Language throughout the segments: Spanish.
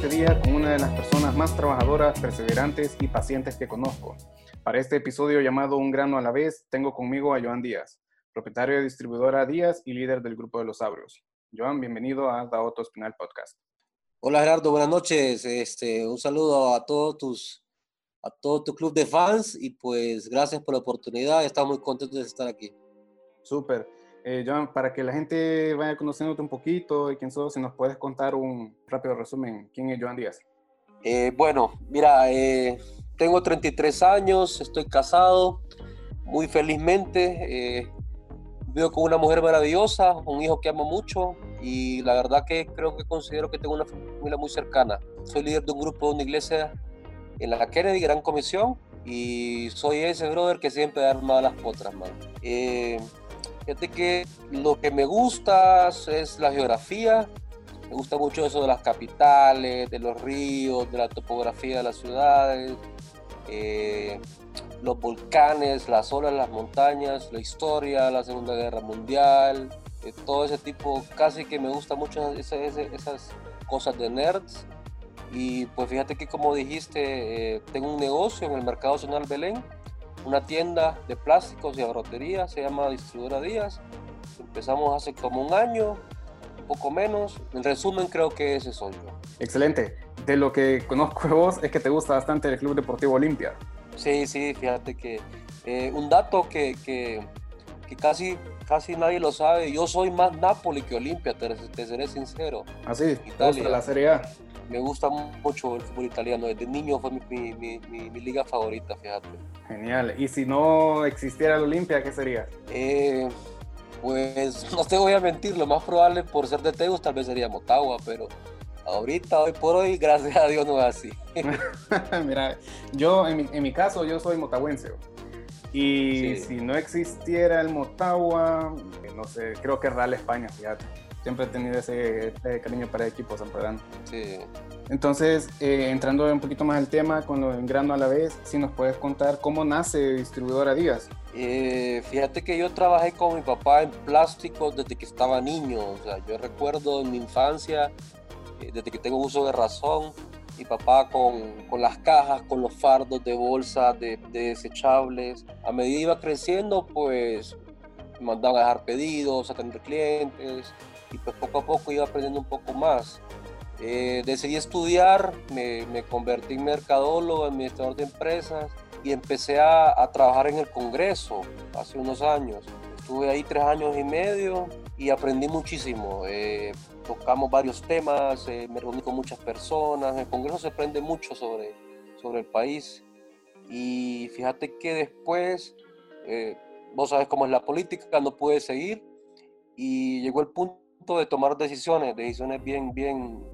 este día con una de las personas más trabajadoras, perseverantes y pacientes que conozco. Para este episodio llamado Un grano a la vez, tengo conmigo a Joan Díaz, propietario de distribuidora Díaz y líder del grupo de los Abrios. Joan, bienvenido a Daoto Espinal Podcast. Hola Gerardo, buenas noches. Este, un saludo a todos tus a todo tu club de fans y pues gracias por la oportunidad. Estamos muy contentos de estar aquí. Súper. Eh, Joan, para que la gente vaya conociéndote un poquito y quién sos, si nos puedes contar un rápido resumen, ¿quién es Joan Díaz? Eh, bueno, mira, eh, tengo 33 años, estoy casado, muy felizmente. Eh, vivo con una mujer maravillosa, un hijo que amo mucho y la verdad que creo que considero que tengo una familia muy cercana. Soy líder de un grupo de una iglesia en la Kennedy, Gran Comisión, y soy ese brother que siempre arma las potras, man. Eh, fíjate que lo que me gusta es la geografía, me gusta mucho eso de las capitales, de los ríos, de la topografía de las ciudades, eh, los volcanes, las olas, las montañas, la historia, la Segunda Guerra Mundial, eh, todo ese tipo, casi que me gusta mucho esas, esas cosas de nerds. Y pues fíjate que como dijiste, eh, tengo un negocio en el Mercado Nacional Belén, una tienda de plásticos y agrotería, se llama Distribuidora Díaz. Empezamos hace como un año, un poco menos. En resumen, creo que ese soy yo. Excelente. De lo que conozco de vos es que te gusta bastante el Club Deportivo Olimpia. Sí, sí, fíjate que eh, un dato que, que, que, casi, casi nadie lo sabe, yo soy más Napoli que Olimpia, te, te seré sincero. ¿Ah, sí? Italia. la Serie A? Me gusta mucho el fútbol italiano. Desde niño fue mi, mi, mi, mi liga favorita, fíjate. Genial. ¿Y si no existiera el Olimpia, qué sería? Eh, pues no te voy a mentir, lo más probable por ser de Teus tal vez sería Motagua, pero ahorita, hoy por hoy, gracias a Dios no es así. Mira, yo en mi, en mi, caso, yo soy motahuense. Y sí. si no existiera el Motagua, no sé, creo que Real España, fíjate siempre he tenido ese, ese cariño para el equipo Pedro. Sí. Entonces, eh, entrando un poquito más al tema, con lo grano a la vez, si nos puedes contar cómo nace Distribuidora Díaz. Eh, fíjate que yo trabajé con mi papá en plástico desde que estaba niño. O sea, yo recuerdo en mi infancia, eh, desde que tengo uso de razón, mi papá con, con, las cajas, con los fardos de bolsa, de, de desechables. A medida iba creciendo, pues mandaban a dejar pedidos, a tener clientes y pues poco a poco iba aprendiendo un poco más. Eh, decidí estudiar, me, me, convertí en mercadólogo, administrador de empresas y empecé a, a, trabajar en el Congreso hace unos años. Estuve ahí tres años y medio y aprendí muchísimo. Eh, tocamos varios temas, eh, me reuní con muchas personas. En el Congreso se aprende mucho sobre, sobre el país. Y fíjate que después, eh, vos sabes cómo es la política, no pude seguir y llegó el punto de tomar decisiones, decisiones bien, bien,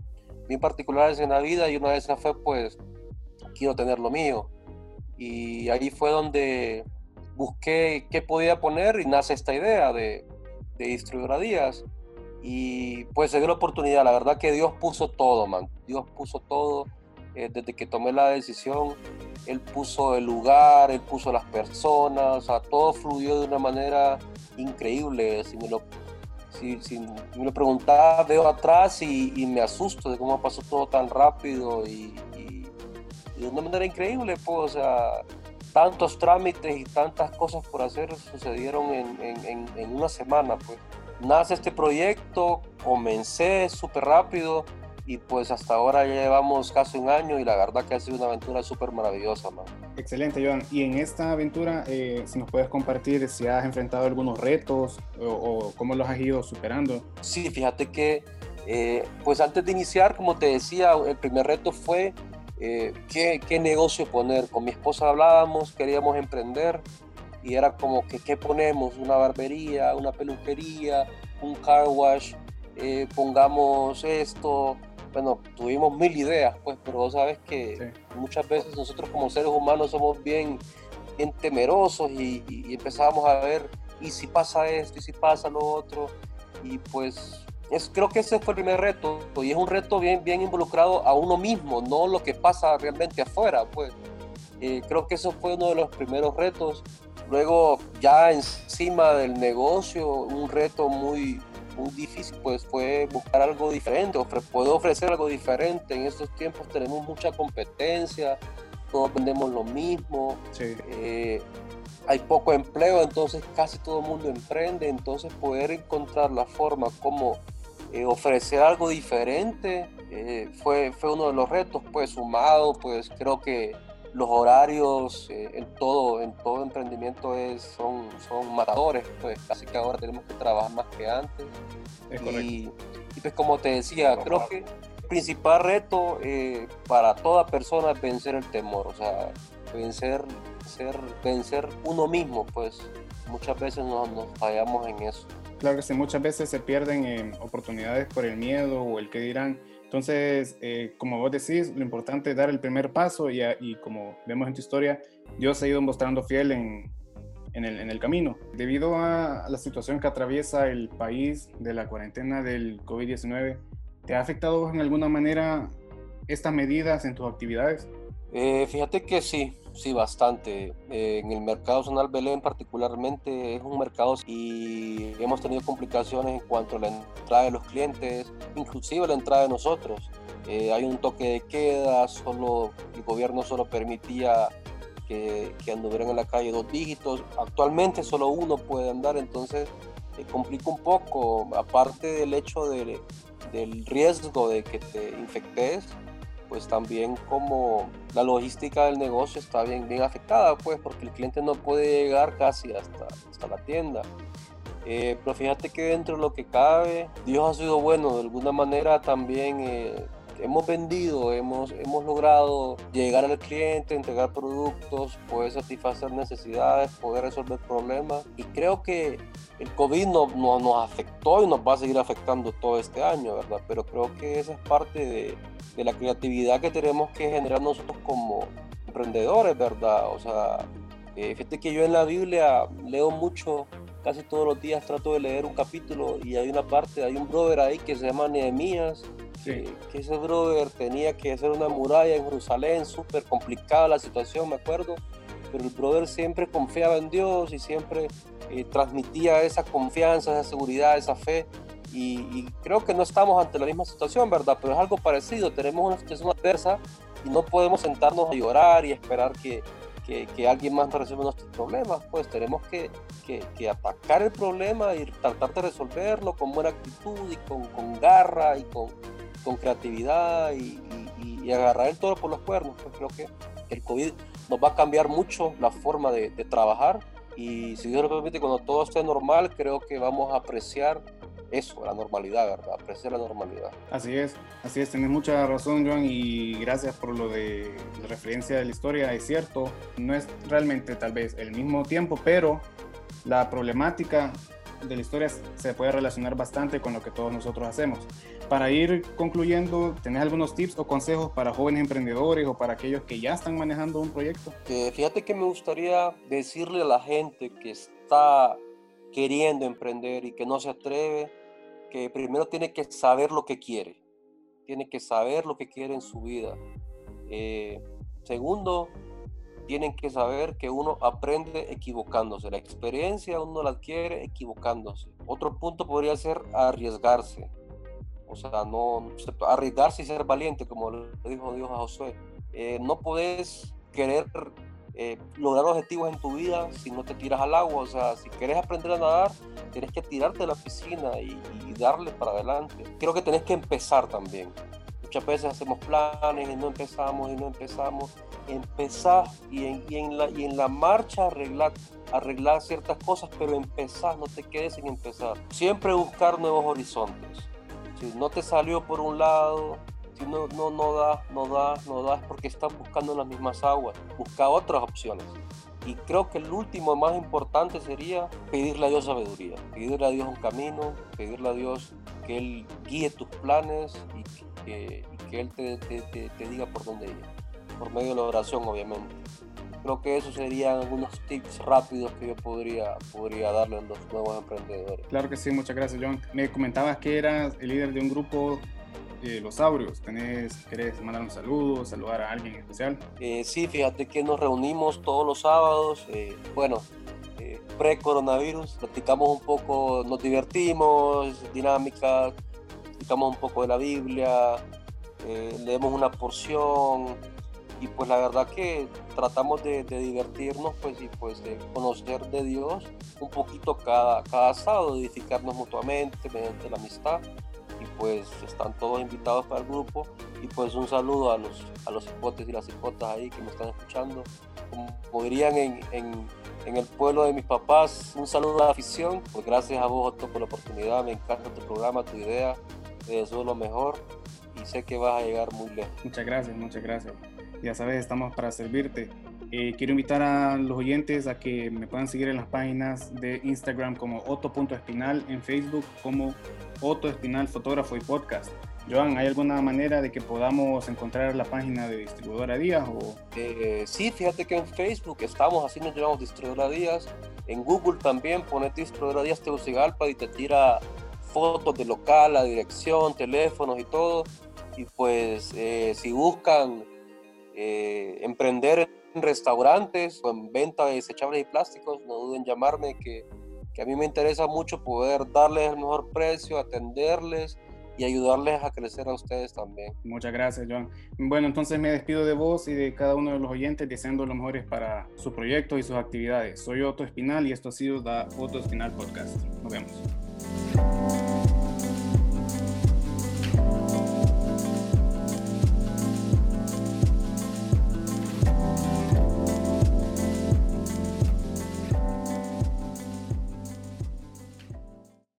bien particulares en la vida y una de esas fue pues quiero tener lo mío. Y ahí fue donde busqué qué podía poner y nace esta idea de, de distribuir días. Y pues se dio la oportunidad, la verdad que Dios puso todo, man. Dios puso todo. Eh, desde que tomé la decisión, Él puso el lugar, Él puso las personas, o sea, todo fluyó de una manera increíble. Si me lo si, preguntaba, veo atrás y, me asusto de cómo pasó todo tan rápido y, de una manera increíble, pues, o sea, tantos trámites y tantas cosas por hacer sucedieron en, en, en una semana, pues. Nace este proyecto, comencé súper rápido, y pues hasta ahora ya llevamos casi un año y la verdad que ha sido una aventura súper maravillosa, man. Excelente, Joan. Y en esta aventura, eh, si nos puedes compartir si has enfrentado algunos retos o, o, cómo los has ido superando. Sí, fíjate que eh, pues antes de iniciar, como te decía, el primer reto fue eh, ¿qué, qué negocio poner. Con mi esposa hablábamos, queríamos emprender y era como que qué ponemos, una barbería, una peluquería, un car wash, eh, pongamos esto, bueno, tuvimos mil ideas, pues, pero vos sabes que sí. muchas veces nosotros como seres humanos somos bien, bien temerosos y, y, y, empezábamos a ver, y si pasa esto, y si pasa lo otro, y pues es, creo que ese fue el primer reto, y es un reto bien, bien involucrado a uno mismo, no lo que pasa realmente afuera, pues. Eh, creo que eso fue uno de los primeros retos. Luego, ya encima del negocio, un reto muy, muy difícil pues fue buscar algo diferente, ofre puedo ofrecer algo diferente. En estos tiempos tenemos mucha competencia, todos vendemos lo mismo, eh, hay poco empleo, entonces casi todo el mundo emprende, entonces poder encontrar la forma como eh, ofrecer algo diferente eh, fue, fue uno de los retos, pues sumado, pues creo que los horarios eh, en todo en todo emprendimiento es, son, son matadores, pues. Casi que ahora tenemos que trabajar más que antes. y, y, pues como te decía, creo que el principal reto eh, para toda persona es vencer el temor, o sea, vencer, ser, vencer uno mismo, pues. Muchas veces nos, nos fallamos en eso. Claro que sí, muchas veces se pierden eh, oportunidades por el miedo o el que dirán entonces, eh, como vos decís, lo importante es dar el primer paso y, y como vemos en tu historia, Dios ha ido mostrando fiel en, en, el, camino. Debido a la situación que atraviesa el país de la cuarentena del COVID-19, ¿te ha afectado en alguna manera estas medidas en tus actividades? Eh, fíjate que sí, sí, bastante. Eh, en el mercado zonal Belén particularmente es un mercado y hemos tenido complicaciones en cuanto a la entrada de los clientes, inclusive la entrada de nosotros. Eh, hay un toque de queda, solo el gobierno solo permitía que, anduvieran en la calle dos dígitos. Actualmente solo uno puede andar, entonces complica un poco, aparte del hecho de, del riesgo de que te infectes pues también como la logística del negocio está bien, bien afectada, pues porque el cliente no puede llegar casi hasta, hasta la tienda. Eh, pero fíjate que dentro de lo que cabe, Dios ha sido bueno, de alguna manera también eh, hemos vendido, hemos, hemos logrado llegar al cliente, entregar productos, poder satisfacer necesidades, poder resolver problemas. Y creo que el COVID no, no, nos afectó y nos va a seguir afectando todo este año, ¿verdad? Pero creo que esa es parte de, de la creatividad que tenemos que generar nosotros como emprendedores, ¿verdad? O sea, eh, fíjate que yo en la Biblia leo mucho, casi todos los días trato de leer un capítulo y hay una parte, hay un brother ahí que se llama Nehemías, que, ese brother tenía que hacer una muralla en Jerusalén, súper complicada la situación, me acuerdo, pero el brother siempre confiaba en Dios y siempre eh, transmitía esa confianza, esa seguridad, esa fe. Y, creo que no estamos ante la misma situación, ¿verdad? Pero es algo parecido, tenemos una situación adversa y no podemos sentarnos a llorar y esperar que, que, que alguien más nos resuelva nuestros problemas, pues tenemos que, que, atacar el problema y tratar de resolverlo con buena actitud y con, con garra y con, con creatividad y, y, agarrar el toro por los cuernos. Pues creo que el COVID nos va a cambiar mucho la forma de, trabajar y si Dios lo permite, cuando todo esté normal, creo que vamos a apreciar eso, la normalidad, ¿verdad? Apreciar la normalidad. Así es, así es, tienes mucha razón, Joan, y gracias por lo de la referencia de la historia. Es cierto, no es realmente tal vez el mismo tiempo, pero la problemática de la historia se puede relacionar bastante con lo que todos nosotros hacemos. Para ir concluyendo, ¿tenés algunos tips o consejos para jóvenes emprendedores o para aquellos que ya están manejando un proyecto? Eh, fíjate que me gustaría decirle a la gente que está queriendo emprender y que no se atreve, que primero tiene que saber lo que quiere, tiene que saber lo que quiere en su vida. Eh, segundo, tienen que saber que uno aprende equivocándose. La experiencia uno la adquiere equivocándose. Otro punto podría ser arriesgarse. O sea, no arriesgarse y ser valiente, como le dijo Dios a Josué. Eh, no puedes querer eh, lograr objetivos en tu vida si no te tiras al agua. O sea, si quieres aprender a nadar, tienes que tirarte de la piscina y, darle para adelante. Creo que tenés que empezar también. Muchas veces hacemos planes y no empezamos y no empezamos. Empezar y en, y en, la, y en la marcha arreglar, arreglar ciertas cosas, pero empezar, no te quedes sin empezar. Siempre buscar nuevos horizontes. Si no te salió por un lado, si no, no, no das, no das, no das porque estás buscando las mismas aguas, busca otras opciones. Y creo que el último más importante sería pedirle a Dios sabiduría, pedirle a Dios un camino, pedirle a Dios que Él guíe tus planes y que, que Él te, te, te, diga por dónde ir, por medio de la oración obviamente. Creo que esos serían algunos tips rápidos que yo podría, podría darle a los nuevos emprendedores. Claro que sí, muchas gracias John. Me comentabas que eras el líder de un grupo eh, los Aureos? ¿Tenés, ¿Querés mandar un saludo, saludar a alguien especial? Eh, sí, fíjate que nos reunimos todos los sábados. Eh, bueno, pre-coronavirus. Platicamos un poco, nos divertimos, dinámicas, platicamos un poco de la Biblia, eh, leemos una porción y pues la verdad que tratamos de, divertirnos pues y pues de conocer de Dios un poquito cada, cada sábado, edificarnos mutuamente mediante la amistad y pues están todos invitados para el grupo y pues un saludo a los, a los hipotes y las hipotas ahí que me están escuchando. Como, dirían en, en, en, el pueblo de mis papás, un saludo a la afición, pues gracias a vos Otto por la oportunidad, me encanta tu programa, tu idea, te deseo lo mejor y sé que vas a llegar muy lejos. Muchas gracias, muchas gracias. Ya sabes, estamos para servirte. Eh, quiero invitar a los oyentes a que me puedan seguir en las páginas de Instagram como Otto.espinal, en Facebook como Otto Espinal Fotógrafo y Podcast. Joan, ¿hay alguna manera de que podamos encontrar la página de Distribuidora Díaz? O... Eh, sí, fíjate que en Facebook estamos, así nos llamamos Distribuidora Díaz. En Google también pones Distribuidora Díaz Tegucigalpa y te tira fotos de local, la dirección, teléfonos y todo. Y pues eh, si buscan emprender restaurantes o en venta de desechables y plásticos, no duden en llamarme, que, que a mí me interesa mucho poder darles el mejor precio, atenderles y ayudarles a crecer a ustedes también. Muchas gracias, Joan. Bueno, entonces me despido de vos y de cada uno de los oyentes deseando lo mejores para su proyecto y sus actividades. Soy Otto Espinal y esto ha sido The Otto Espinal Podcast. Nos vemos.